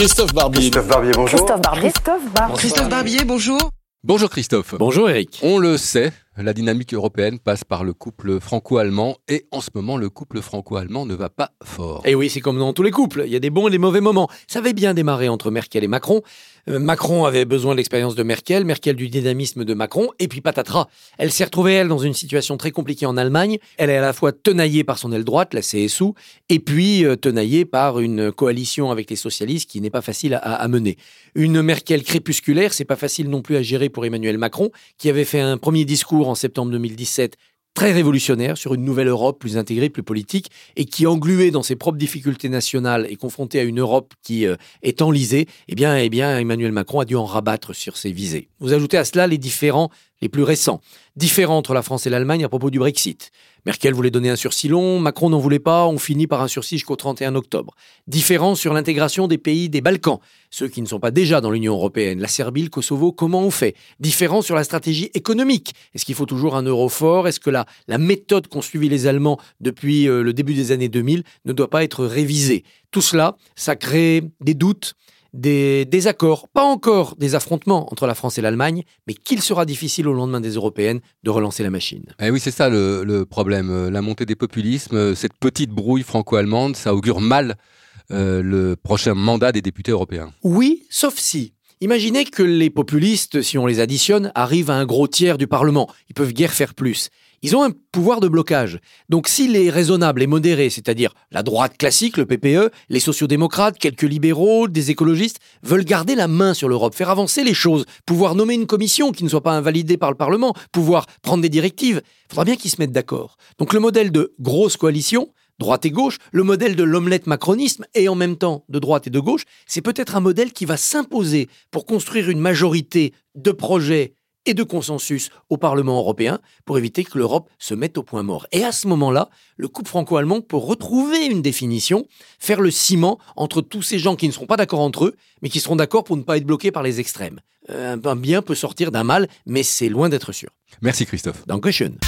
Christophe Barbier. Christophe Barbier, bonjour. Christophe Barbier. Christophe Barbier. Christophe Barbier, bonjour. Bonjour Christophe. Bonjour Eric. On le sait, la dynamique européenne passe par le couple franco-allemand et en ce moment le couple franco-allemand ne va pas fort. Et oui, c'est comme dans tous les couples, il y a des bons et des mauvais moments. Ça avait bien démarré entre Merkel et Macron. Euh, Macron avait besoin de l'expérience de Merkel, Merkel du dynamisme de Macron, et puis patatras. Elle s'est retrouvée, elle, dans une situation très compliquée en Allemagne. Elle est à la fois tenaillée par son aile droite, la CSU, et puis euh, tenaillée par une coalition avec les socialistes qui n'est pas facile à, à mener. Une Merkel crépusculaire, c'est pas facile non plus à gérer pour Emmanuel Macron, qui avait fait un premier discours en septembre 2017 très révolutionnaire sur une nouvelle Europe plus intégrée, plus politique, et qui, englué dans ses propres difficultés nationales et confronté à une Europe qui euh, est enlisée, eh eh bien, Emmanuel Macron a dû en rabattre sur ses visées. Vous ajoutez à cela les différents les plus récents, différents entre la France et l'Allemagne à propos du Brexit. Merkel voulait donner un sursis long, Macron n'en voulait pas, on finit par un sursis jusqu'au 31 octobre. Différents sur l'intégration des pays des Balkans, ceux qui ne sont pas déjà dans l'Union européenne, la Serbie, le Kosovo, comment on fait? Différents sur la stratégie économique. Est-ce qu'il faut toujours un euro fort? Est-ce que la, méthode qu'ont suivi les Allemands depuis euh, le début des années 2000 ne doit pas être révisée? Tout cela, ça crée des doutes, des désaccords, pas encore des affrontements entre la France et l'Allemagne, mais qu'il sera difficile au lendemain des européennes de relancer la machine. Eh oui, c'est ça le, le, problème. La montée des populismes, cette petite brouille franco-allemande, ça augure mal euh, le prochain mandat des députés européens. Oui, sauf si. Imaginez que les populistes, si on les additionne, arrivent à un gros tiers du Parlement. Ils peuvent guère faire plus. Ils ont un pouvoir de blocage. Donc s'il est raisonnable et modéré, c'est-à-dire la droite classique, le PPE, les sociodémocrates, quelques libéraux, des écologistes, veulent garder la main sur l'Europe, faire avancer les choses, pouvoir nommer une commission qui ne soit pas invalidée par le Parlement, pouvoir prendre des directives, il faudra bien qu'ils se mettent d'accord. Donc le modèle de grosse coalition, droite et gauche, le modèle de l'omelette macronisme et en même temps de droite et de gauche, c'est peut-être un modèle qui va s'imposer pour construire une majorité de projets et de consensus au Parlement européen pour éviter que l'Europe se mette au point mort. Et à ce moment-là, le couple franco-allemand peut retrouver une définition, faire le ciment entre tous ces gens qui ne seront pas d'accord entre eux, mais qui seront d'accord pour ne pas être bloqués par les extrêmes. Euh, un bien peut sortir d'un mal, mais c'est loin d'être sûr. Merci Christophe. Dankeschön.